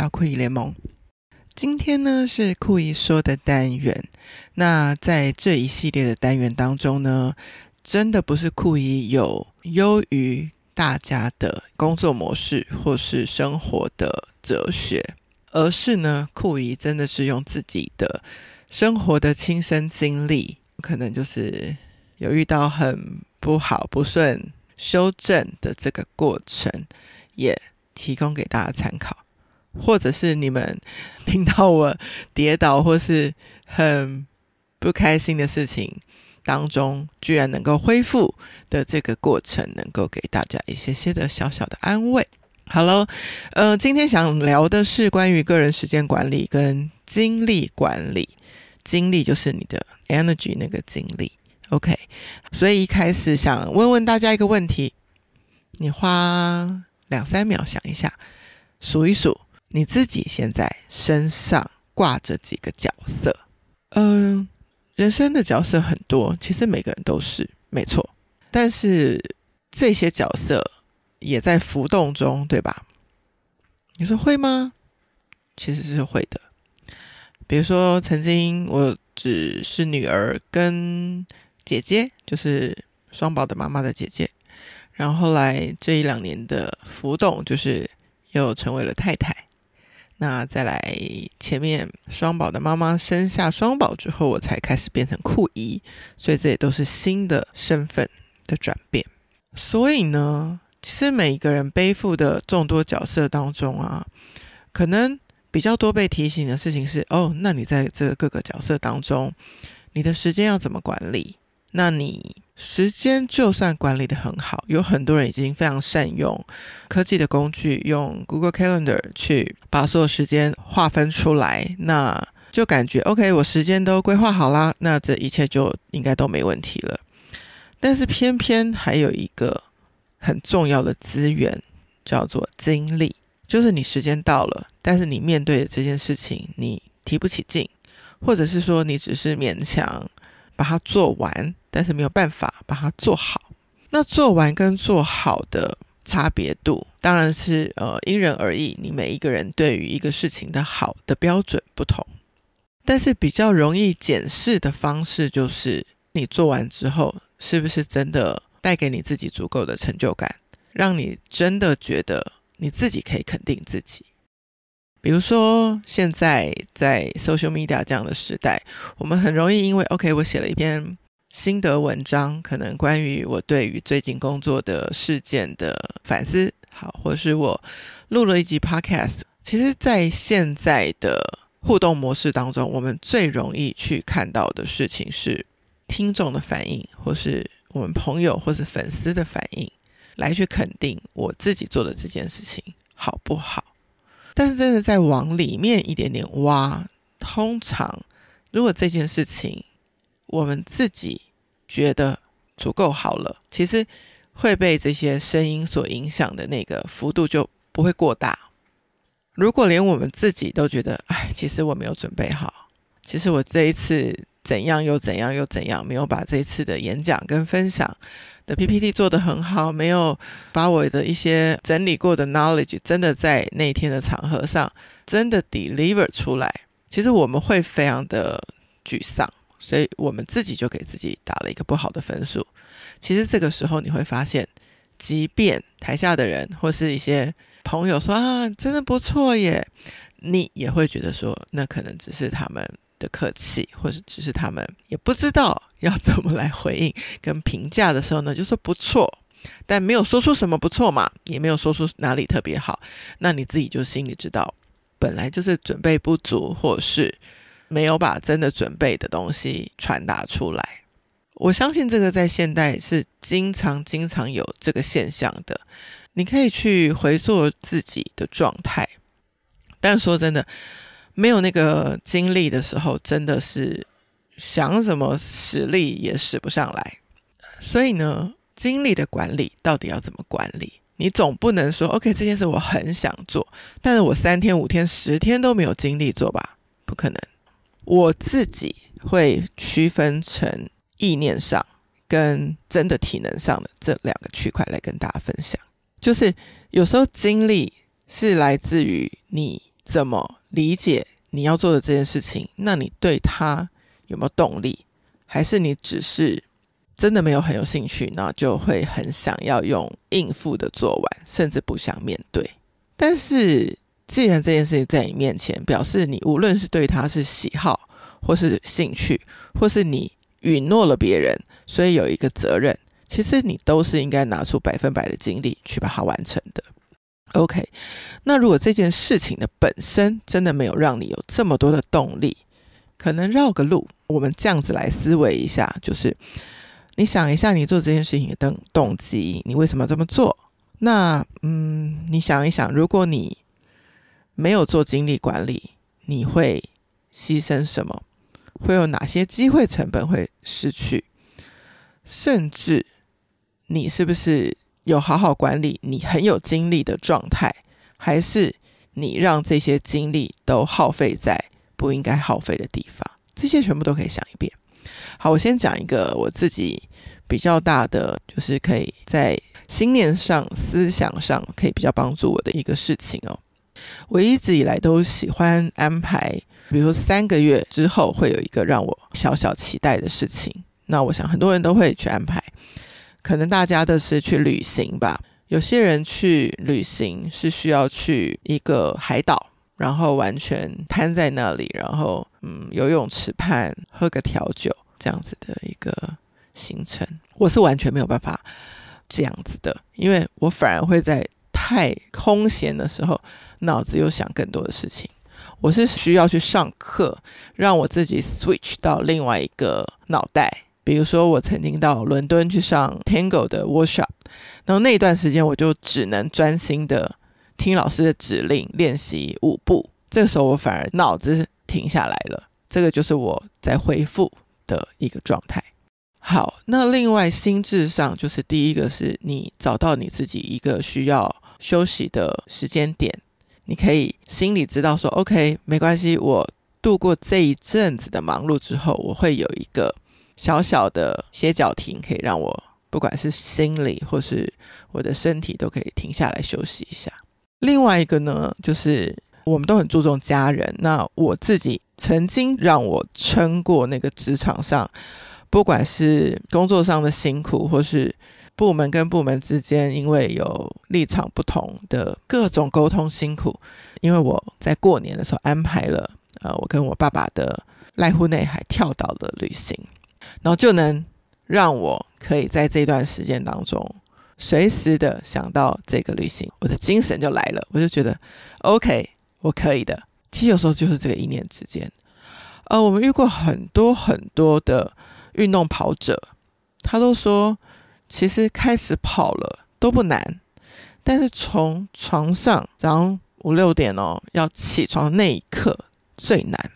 到酷姨联盟。今天呢是酷姨说的单元。那在这一系列的单元当中呢，真的不是酷姨有优于大家的工作模式或是生活的哲学，而是呢酷姨真的是用自己的生活的亲身经历，可能就是有遇到很不好不顺，修正的这个过程，也。提供给大家参考，或者是你们听到我跌倒或是很不开心的事情当中，居然能够恢复的这个过程，能够给大家一些些的小小的安慰。好喽，呃，今天想聊的是关于个人时间管理跟精力管理。精力就是你的 energy 那个精力，OK。所以一开始想问问大家一个问题：你花两三秒想一下，数一数你自己现在身上挂着几个角色？嗯，人生的角色很多，其实每个人都是没错，但是这些角色也在浮动中，对吧？你说会吗？其实是会的。比如说，曾经我只是女儿跟姐姐，就是双宝的妈妈的姐姐。然后后来这一两年的浮动，就是又成为了太太。那再来前面双宝的妈妈生下双宝之后，我才开始变成酷姨，所以这也都是新的身份的转变。所以呢，其实每一个人背负的众多角色当中啊，可能比较多被提醒的事情是：哦，那你在这个各个角色当中，你的时间要怎么管理？那你时间就算管理得很好，有很多人已经非常善用科技的工具，用 Google Calendar 去把所有时间划分出来，那就感觉 OK，我时间都规划好啦，那这一切就应该都没问题了。但是偏偏还有一个很重要的资源，叫做精力，就是你时间到了，但是你面对的这件事情你提不起劲，或者是说你只是勉强把它做完。但是没有办法把它做好。那做完跟做好的差别度，当然是呃因人而异。你每一个人对于一个事情的好的标准不同，但是比较容易检视的方式，就是你做完之后，是不是真的带给你自己足够的成就感，让你真的觉得你自己可以肯定自己。比如说，现在在 social media 这样的时代，我们很容易因为 OK，我写了一篇。心得文章，可能关于我对于最近工作的事件的反思，好，或是我录了一集 podcast。其实，在现在的互动模式当中，我们最容易去看到的事情是听众的反应，或是我们朋友或是粉丝的反应，来去肯定我自己做的这件事情好不好。但是，真的再往里面一点点挖，通常如果这件事情，我们自己觉得足够好了，其实会被这些声音所影响的那个幅度就不会过大。如果连我们自己都觉得，哎，其实我没有准备好，其实我这一次怎样又怎样又怎样，没有把这一次的演讲跟分享的 PPT 做得很好，没有把我的一些整理过的 knowledge 真的在那天的场合上真的 deliver 出来，其实我们会非常的沮丧。所以我们自己就给自己打了一个不好的分数。其实这个时候你会发现，即便台下的人或是一些朋友说啊，真的不错耶，你也会觉得说，那可能只是他们的客气，或是只是他们也不知道要怎么来回应跟评价的时候呢，就说不错，但没有说出什么不错嘛，也没有说出哪里特别好，那你自己就心里知道，本来就是准备不足，或是。没有把真的准备的东西传达出来，我相信这个在现代是经常、经常有这个现象的。你可以去回溯自己的状态，但说真的，没有那个精力的时候，真的是想怎么使力也使不上来。所以呢，精力的管理到底要怎么管理？你总不能说，OK，这件事我很想做，但是我三天、五天、十天都没有精力做吧？不可能。我自己会区分成意念上跟真的体能上的这两个区块来跟大家分享。就是有时候精力是来自于你怎么理解你要做的这件事情，那你对它有没有动力？还是你只是真的没有很有兴趣，那就会很想要用应付的做完，甚至不想面对。但是既然这件事情在你面前，表示你无论是对它是喜好，或是兴趣，或是你允诺了别人，所以有一个责任，其实你都是应该拿出百分百的精力去把它完成的。OK，那如果这件事情的本身真的没有让你有这么多的动力，可能绕个路，我们这样子来思维一下，就是你想一下，你做这件事情的动动机，你为什么这么做？那嗯，你想一想，如果你没有做精力管理，你会牺牲什么？会有哪些机会成本会失去？甚至你是不是有好好管理你很有精力的状态？还是你让这些精力都耗费在不应该耗费的地方？这些全部都可以想一遍。好，我先讲一个我自己比较大的，就是可以在心念上、思想上可以比较帮助我的一个事情哦。我一直以来都喜欢安排，比如说三个月之后会有一个让我小小期待的事情。那我想很多人都会去安排，可能大家都是去旅行吧。有些人去旅行是需要去一个海岛，然后完全瘫在那里，然后嗯，游泳池畔喝个调酒这样子的一个行程。我是完全没有办法这样子的，因为我反而会在太空闲的时候。脑子又想更多的事情，我是需要去上课，让我自己 switch 到另外一个脑袋。比如说，我曾经到伦敦去上 Tango 的 workshop，然后那一段时间我就只能专心的听老师的指令，练习舞步。这个时候我反而脑子停下来了，这个就是我在恢复的一个状态。好，那另外心智上，就是第一个是你找到你自己一个需要休息的时间点。你可以心里知道说，OK，没关系，我度过这一阵子的忙碌之后，我会有一个小小的歇脚亭，可以让我不管是心理或是我的身体都可以停下来休息一下。另外一个呢，就是我们都很注重家人，那我自己曾经让我撑过那个职场上，不管是工作上的辛苦，或是。部门跟部门之间，因为有立场不同的各种沟通辛苦。因为我在过年的时候安排了，呃，我跟我爸爸的濑户内海跳岛的旅行，然后就能让我可以在这段时间当中，随时的想到这个旅行，我的精神就来了，我就觉得 OK，我可以的。其实有时候就是这个一念之间。呃，我们遇过很多很多的运动跑者，他都说。其实开始跑了都不难，但是从床上早上五六点哦，要起床的那一刻最难，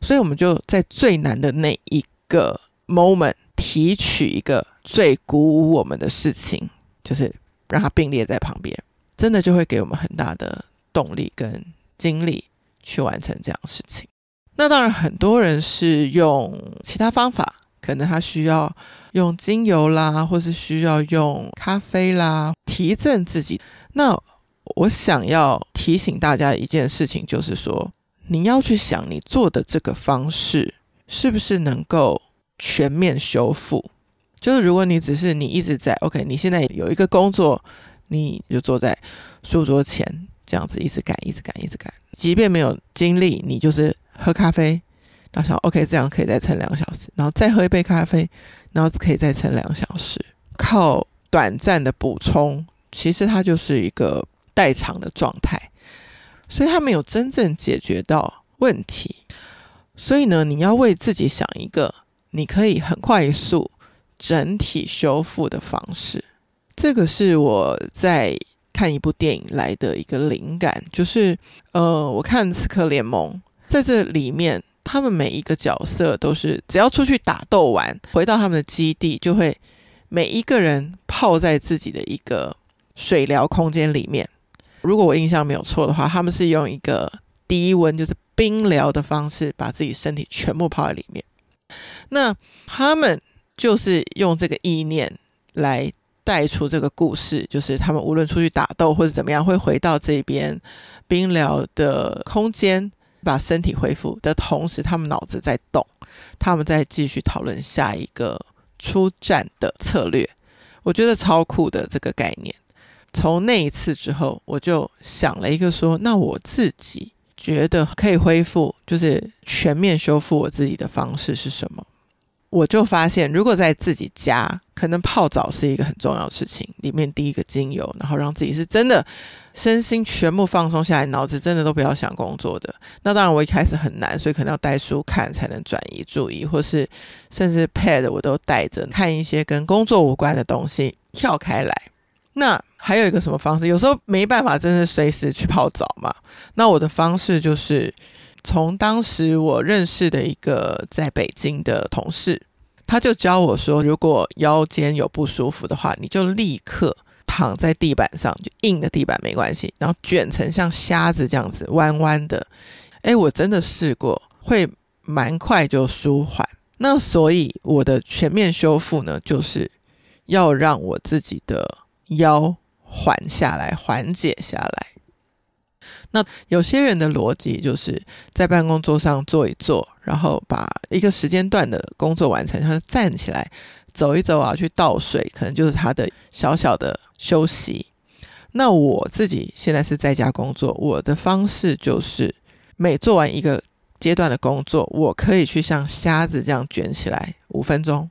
所以我们就在最难的那一个 moment 提取一个最鼓舞我们的事情，就是让它并列在旁边，真的就会给我们很大的动力跟精力去完成这样事情。那当然，很多人是用其他方法。可能他需要用精油啦，或是需要用咖啡啦，提振自己。那我想要提醒大家一件事情，就是说你要去想，你做的这个方式是不是能够全面修复？就是如果你只是你一直在 OK，你现在有一个工作，你就坐在书桌前这样子一直干，一直干，一直干，即便没有精力，你就是喝咖啡。然后想，OK，这样可以再撑两个小时，然后再喝一杯咖啡，然后可以再撑两小时。靠短暂的补充，其实它就是一个代偿的状态，所以它没有真正解决到问题。所以呢，你要为自己想一个你可以很快速整体修复的方式。这个是我在看一部电影来的一个灵感，就是呃，我看《刺客联盟》在这里面。他们每一个角色都是，只要出去打斗完，回到他们的基地，就会每一个人泡在自己的一个水疗空间里面。如果我印象没有错的话，他们是用一个低温，就是冰疗的方式，把自己身体全部泡在里面。那他们就是用这个意念来带出这个故事，就是他们无论出去打斗或者怎么样，会回到这边冰疗的空间，把身体恢复的同时，他们脑子在动，他们在继续讨论下一个出战的策略。我觉得超酷的这个概念。从那一次之后，我就想了一个说，那我自己觉得可以恢复，就是全面修复我自己的方式是什么？我就发现，如果在自己家，可能泡澡是一个很重要的事情。里面滴一个精油，然后让自己是真的身心全部放松下来，脑子真的都不要想工作的。那当然，我一开始很难，所以可能要带书看才能转移注意，或是甚至 pad 我都带着看一些跟工作无关的东西，跳开来。那还有一个什么方式？有时候没办法，真的随时去泡澡嘛。那我的方式就是。从当时我认识的一个在北京的同事，他就教我说，如果腰间有不舒服的话，你就立刻躺在地板上，就硬的地板没关系，然后卷成像虾子这样子弯弯的。诶，我真的试过，会蛮快就舒缓。那所以我的全面修复呢，就是要让我自己的腰缓下来，缓解下来。那有些人的逻辑就是在办公桌上坐一坐，然后把一个时间段的工作完成，他站起来走一走啊，去倒水，可能就是他的小小的休息。那我自己现在是在家工作，我的方式就是每做完一个阶段的工作，我可以去像虾子这样卷起来五分钟，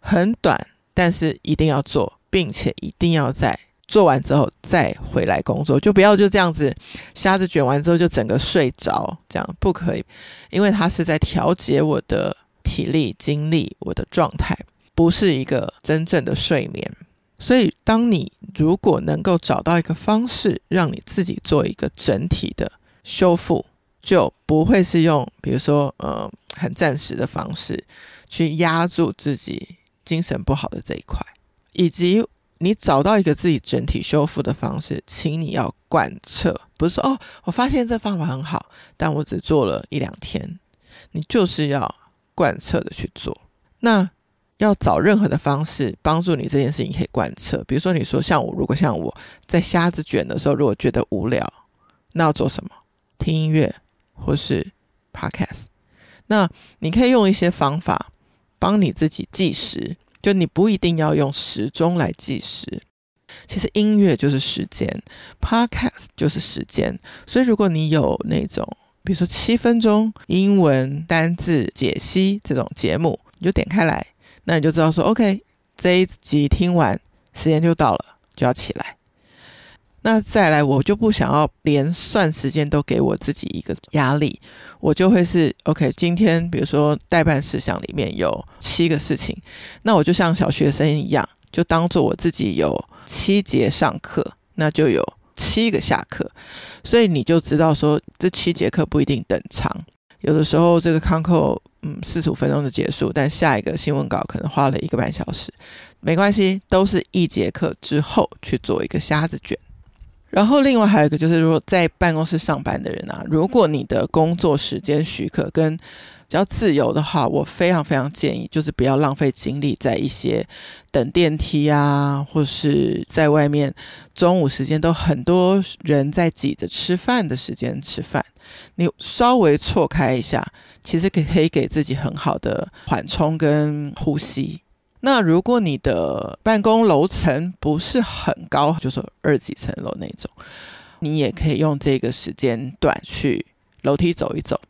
很短，但是一定要做，并且一定要在。做完之后再回来工作，就不要就这样子，瞎子卷完之后就整个睡着，这样不可以，因为它是在调节我的体力、精力、我的状态，不是一个真正的睡眠。所以，当你如果能够找到一个方式，让你自己做一个整体的修复，就不会是用比如说呃很暂时的方式去压住自己精神不好的这一块，以及。你找到一个自己整体修复的方式，请你要贯彻，不是说哦，我发现这方法很好，但我只做了一两天，你就是要贯彻的去做。那要找任何的方式帮助你这件事情可以贯彻，比如说你说像我，如果像我在瞎子卷的时候，如果觉得无聊，那要做什么？听音乐或是 podcast。那你可以用一些方法帮你自己计时。就你不一定要用时钟来计时，其实音乐就是时间，Podcast 就是时间。所以如果你有那种，比如说七分钟英文单字解析这种节目，你就点开来，那你就知道说，OK，这一集听完，时间就到了，就要起来。那再来，我就不想要连算时间都给我自己一个压力，我就会是 OK。今天比如说待办事项里面有七个事情，那我就像小学生一样，就当做我自己有七节上课，那就有七个下课。所以你就知道说，这七节课不一定等长，有的时候这个康扣嗯四十五分钟就结束，但下一个新闻稿可能花了一个半小时，没关系，都是一节课之后去做一个瞎子卷。然后，另外还有一个就是，如果在办公室上班的人啊，如果你的工作时间许可跟比较自由的话，我非常非常建议，就是不要浪费精力在一些等电梯啊，或是在外面中午时间都很多人在挤着吃饭的时间吃饭。你稍微错开一下，其实可可以给自己很好的缓冲跟呼吸。那如果你的办公楼层不是很高，就是二几层楼那种，你也可以用这个时间段去楼梯走一走，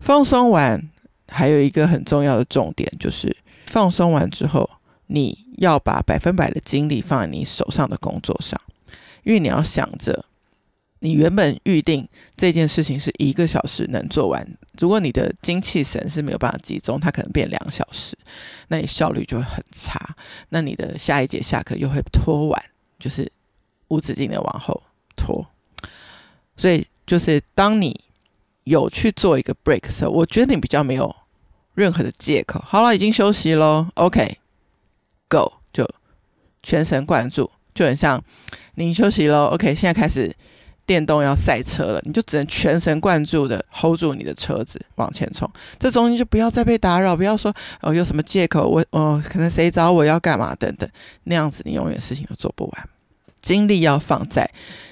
放松完。还有一个很重要的重点就是，放松完之后，你要把百分百的精力放在你手上的工作上，因为你要想着。你原本预定这件事情是一个小时能做完，如果你的精气神是没有办法集中，它可能变两小时，那你效率就会很差。那你的下一节下课又会拖晚，就是无止境的往后拖。所以，就是当你有去做一个 break 的时候，我觉得你比较没有任何的借口。好了，已经休息喽，OK，Go，就全神贯注，就很像你休息喽，OK，现在开始。电动要赛车了，你就只能全神贯注的 hold 住你的车子往前冲。这中间就不要再被打扰，不要说哦有什么借口，我哦可能谁找我要干嘛等等，那样子你永远事情都做不完。精力要放在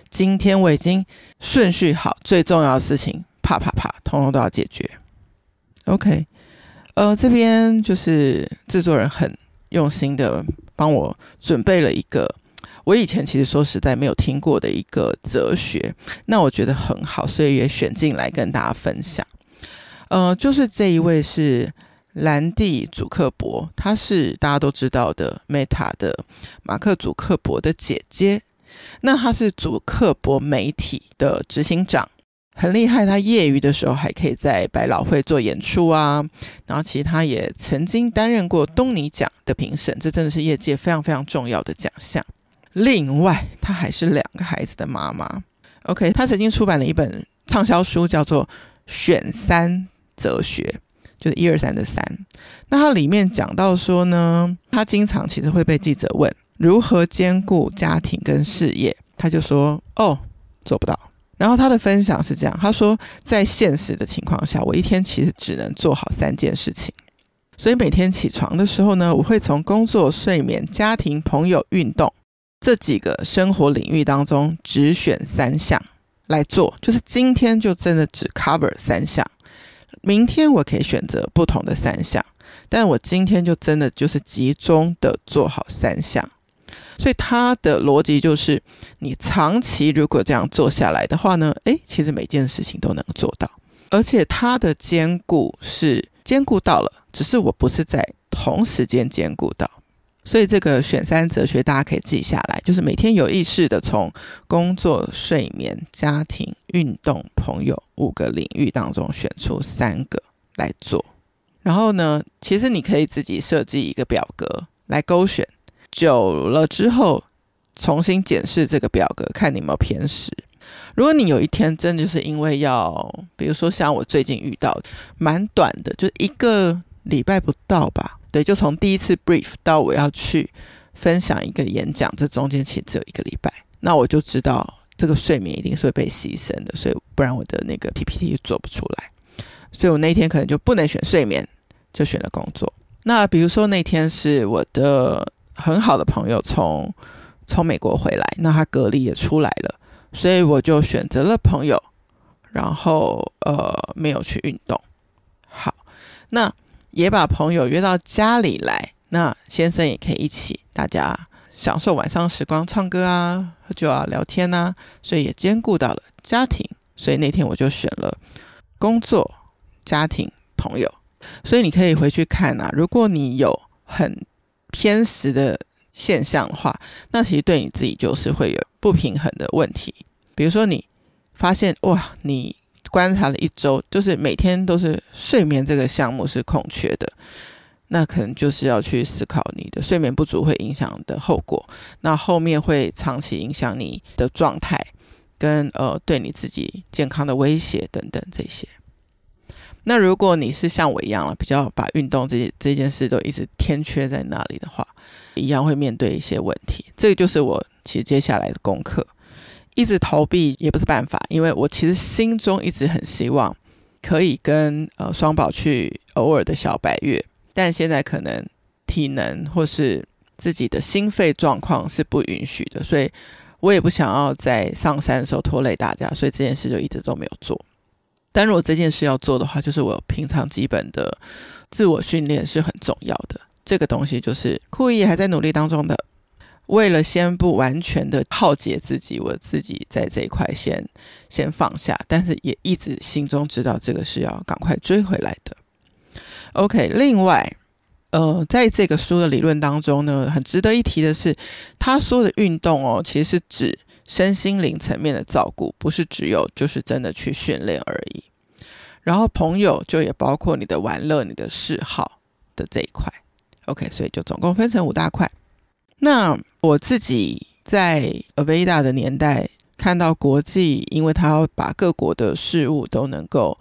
今天我已经顺序好，最重要的事情，啪啪啪，通通都要解决。OK，呃，这边就是制作人很用心的帮我准备了一个。我以前其实说实在没有听过的一个哲学，那我觉得很好，所以也选进来跟大家分享。呃，就是这一位是兰蒂·祖克伯，他是大家都知道的 Meta 的马克·祖克伯的姐姐。那她是祖克伯媒体的执行长，很厉害。她业余的时候还可以在百老汇做演出啊，然后其实她也曾经担任过东尼奖的评审，这真的是业界非常非常重要的奖项。另外，她还是两个孩子的妈妈。OK，她曾经出版了一本畅销书，叫做《选三哲学》，就是一二三的三。那它里面讲到说呢，她经常其实会被记者问如何兼顾家庭跟事业，她就说：“哦，做不到。”然后她的分享是这样：她说，在现实的情况下，我一天其实只能做好三件事情。所以每天起床的时候呢，我会从工作、睡眠、家庭、朋友、运动。这几个生活领域当中，只选三项来做，就是今天就真的只 cover 三项，明天我可以选择不同的三项，但我今天就真的就是集中的做好三项。所以他的逻辑就是，你长期如果这样做下来的话呢，诶，其实每件事情都能做到，而且他的兼顾是兼顾到了，只是我不是在同时间兼顾到。所以这个选三哲学大家可以记下来，就是每天有意识的从工作、睡眠、家庭、运动、朋友五个领域当中选出三个来做。然后呢，其实你可以自己设计一个表格来勾选，久了之后重新检视这个表格，看你有没有偏食。如果你有一天真的就是因为要，比如说像我最近遇到蛮短的，就一个礼拜不到吧。对，就从第一次 brief 到我要去分享一个演讲，这中间其实只有一个礼拜，那我就知道这个睡眠一定是会被牺牲的，所以不然我的那个 PPT 就做不出来，所以我那天可能就不能选睡眠，就选了工作。那比如说那天是我的很好的朋友从从美国回来，那他隔离也出来了，所以我就选择了朋友，然后呃没有去运动。好，那。也把朋友约到家里来，那先生也可以一起，大家享受晚上时光，唱歌啊、喝酒啊、聊天啊，所以也兼顾到了家庭。所以那天我就选了工作、家庭、朋友。所以你可以回去看啊，如果你有很偏食的现象的话，那其实对你自己就是会有不平衡的问题。比如说你发现哇，你。观察了一周，就是每天都是睡眠这个项目是空缺的，那可能就是要去思考你的睡眠不足会影响的后果，那后面会长期影响你的状态，跟呃对你自己健康的威胁等等这些。那如果你是像我一样了，比较把运动这这件事都一直天缺在那里的话，一样会面对一些问题。这个就是我其实接下来的功课。一直逃避也不是办法，因为我其实心中一直很希望可以跟呃双宝去偶尔的小白月，但现在可能体能或是自己的心肺状况是不允许的，所以我也不想要在上山的时候拖累大家，所以这件事就一直都没有做。但如果这件事要做的话，就是我平常基本的自我训练是很重要的，这个东西就是酷姨还在努力当中的。为了先不完全的耗竭自己，我自己在这一块先先放下，但是也一直心中知道这个是要赶快追回来的。OK，另外，呃，在这个书的理论当中呢，很值得一提的是，他说的运动哦，其实是指身心灵层面的照顾，不是只有就是真的去训练而已。然后朋友就也包括你的玩乐、你的嗜好的这一块。OK，所以就总共分成五大块。那我自己在 Aveda 的年代看到国际，因为他要把各国的事物都能够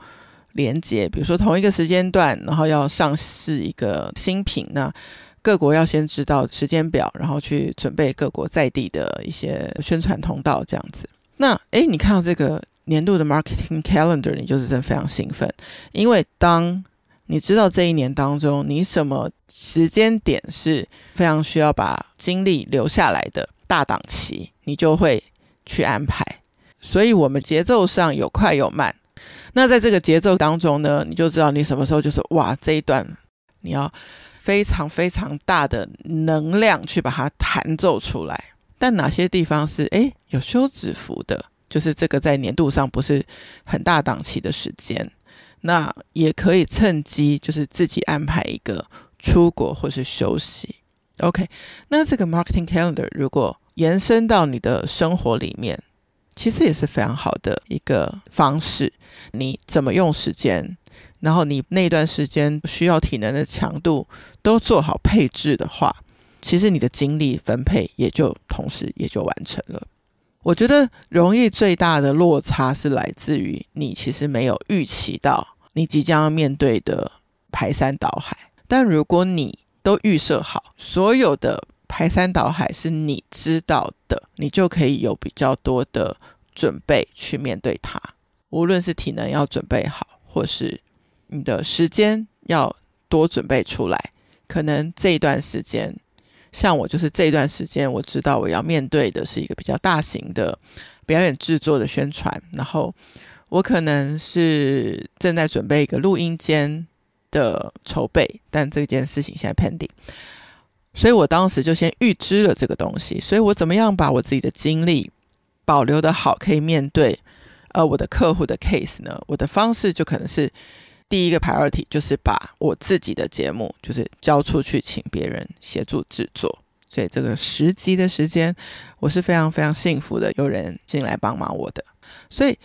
连接，比如说同一个时间段，然后要上市一个新品，那各国要先知道时间表，然后去准备各国在地的一些宣传通道这样子。那诶，你看到这个年度的 marketing calendar，你就是真的非常兴奋，因为当你知道这一年当中你什么时间点是非常需要把精力留下来的大档期，你就会去安排。所以，我们节奏上有快有慢。那在这个节奏当中呢，你就知道你什么时候就是哇，这一段你要非常非常大的能量去把它弹奏出来。但哪些地方是诶有休止符的？就是这个在年度上不是很大档期的时间，那也可以趁机就是自己安排一个出国或是休息。OK，那这个 marketing calendar 如果延伸到你的生活里面。其实也是非常好的一个方式。你怎么用时间，然后你那段时间需要体能的强度都做好配置的话，其实你的精力分配也就同时也就完成了。我觉得容易最大的落差是来自于你其实没有预期到你即将要面对的排山倒海，但如果你都预设好所有的。排山倒海是你知道的，你就可以有比较多的准备去面对它。无论是体能要准备好，或是你的时间要多准备出来。可能这一段时间，像我就是这段时间，我知道我要面对的是一个比较大型的表演制作的宣传，然后我可能是正在准备一个录音间的筹备，但这件事情现在 pending。所以我当时就先预知了这个东西，所以我怎么样把我自己的精力保留得好，可以面对呃我的客户的 case 呢？我的方式就可能是第一个 priority 就是把我自己的节目就是交出去，请别人协助制作。所以这个十集的时间，我是非常非常幸福的，有人进来帮忙我的。所以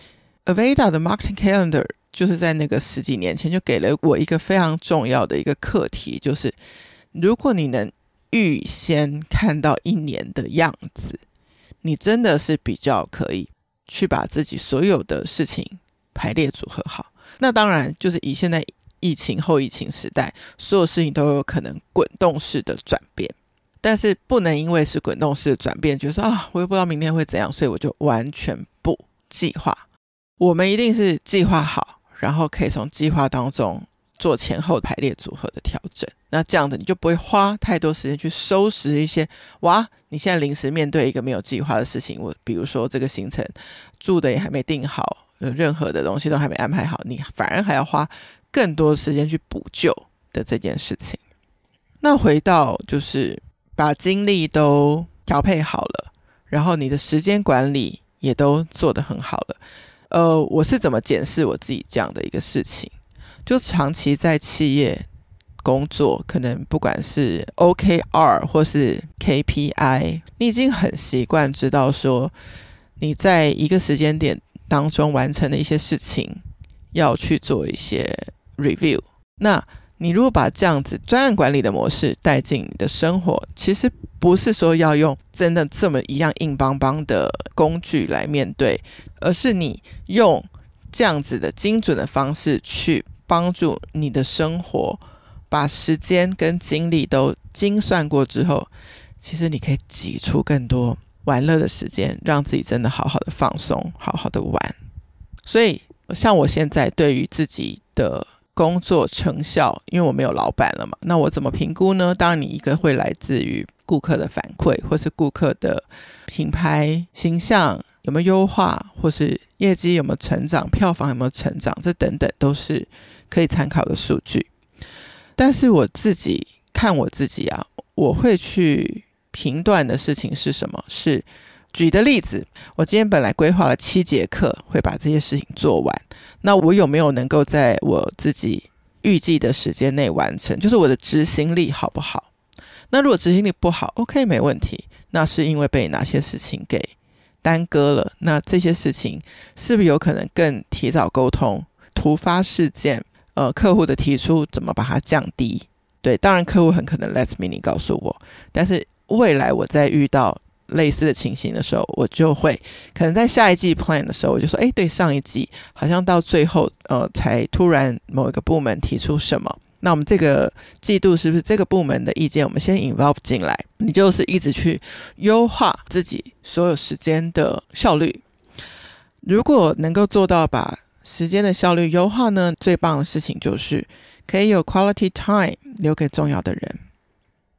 Aveda 的 marketing calendar 就是在那个十几年前就给了我一个非常重要的一个课题，就是如果你能预先看到一年的样子，你真的是比较可以去把自己所有的事情排列组合好。那当然，就是以现在疫情后疫情时代，所有事情都有可能滚动式的转变，但是不能因为是滚动式的转变，觉得说啊，我又不知道明天会怎样，所以我就完全不计划。我们一定是计划好，然后可以从计划当中。做前后排列组合的调整，那这样子你就不会花太多时间去收拾一些哇！你现在临时面对一个没有计划的事情，我比如说这个行程住的也还没定好，任何的东西都还没安排好，你反而还要花更多时间去补救的这件事情。那回到就是把精力都调配好了，然后你的时间管理也都做得很好了。呃，我是怎么检视我自己这样的一个事情？就长期在企业工作，可能不管是 OKR 或是 KPI，你已经很习惯知道说，你在一个时间点当中完成的一些事情，要去做一些 review。那你如果把这样子专案管理的模式带进你的生活，其实不是说要用真的这么一样硬邦邦的工具来面对，而是你用这样子的精准的方式去。帮助你的生活，把时间跟精力都精算过之后，其实你可以挤出更多玩乐的时间，让自己真的好好的放松，好好的玩。所以，像我现在对于自己的工作成效，因为我没有老板了嘛，那我怎么评估呢？当然，你一个会来自于顾客的反馈，或是顾客的品牌形象有没有优化，或是业绩有没有成长，票房有没有成长，这等等都是。可以参考的数据，但是我自己看我自己啊，我会去停断的事情是什么？是举的例子，我今天本来规划了七节课，会把这些事情做完，那我有没有能够在我自己预计的时间内完成？就是我的执行力好不好？那如果执行力不好，OK，没问题，那是因为被哪些事情给耽搁了？那这些事情是不是有可能更提早沟通？突发事件？呃，客户的提出怎么把它降低？对，当然客户很可能 last minute 告诉我，但是未来我在遇到类似的情形的时候，我就会可能在下一季 plan 的时候，我就说，哎，对，上一季好像到最后，呃，才突然某一个部门提出什么，那我们这个季度是不是这个部门的意见，我们先 involve 进来？你就是一直去优化自己所有时间的效率。如果能够做到把时间的效率优化呢，最棒的事情就是可以有 quality time 留给重要的人。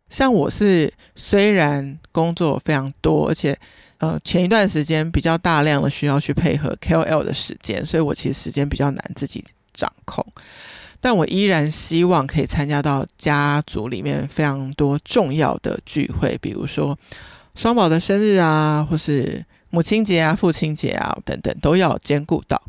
像我是虽然工作非常多，而且呃前一段时间比较大量的需要去配合 KOL 的时间，所以我其实时间比较难自己掌控。但我依然希望可以参加到家族里面非常多重要的聚会，比如说双宝的生日啊，或是母亲节啊、父亲节啊等等，都要兼顾到。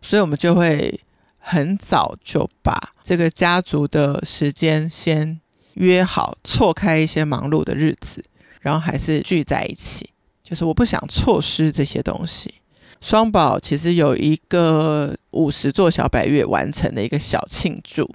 所以我们就会很早就把这个家族的时间先约好，错开一些忙碌的日子，然后还是聚在一起。就是我不想错失这些东西。双宝其实有一个五十座小百月完成的一个小庆祝，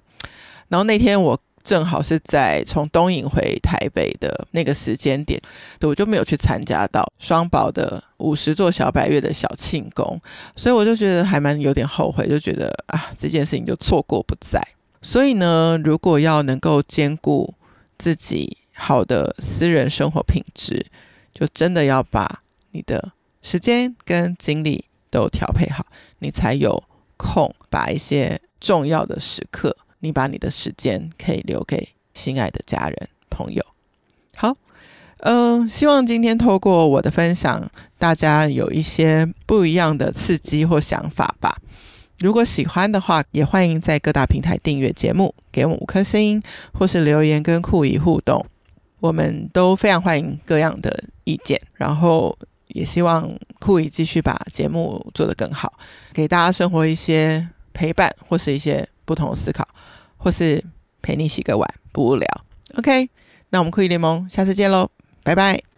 然后那天我正好是在从东影回台北的那个时间点，对，我就没有去参加到双宝的五十座小百月的小庆功，所以我就觉得还蛮有点后悔，就觉得啊这件事情就错过不再。所以呢，如果要能够兼顾自己好的私人生活品质，就真的要把你的。时间跟精力都调配好，你才有空把一些重要的时刻，你把你的时间可以留给心爱的家人朋友。好，嗯、希望今天透过我的分享，大家有一些不一样的刺激或想法吧。如果喜欢的话，也欢迎在各大平台订阅节目，给我们五颗星，或是留言跟酷姨互动，我们都非常欢迎各样的意见。然后。也希望酷姨继续把节目做得更好，给大家生活一些陪伴，或是一些不同的思考，或是陪你洗个碗不无聊。OK，那我们酷姨联盟下次见喽，拜拜。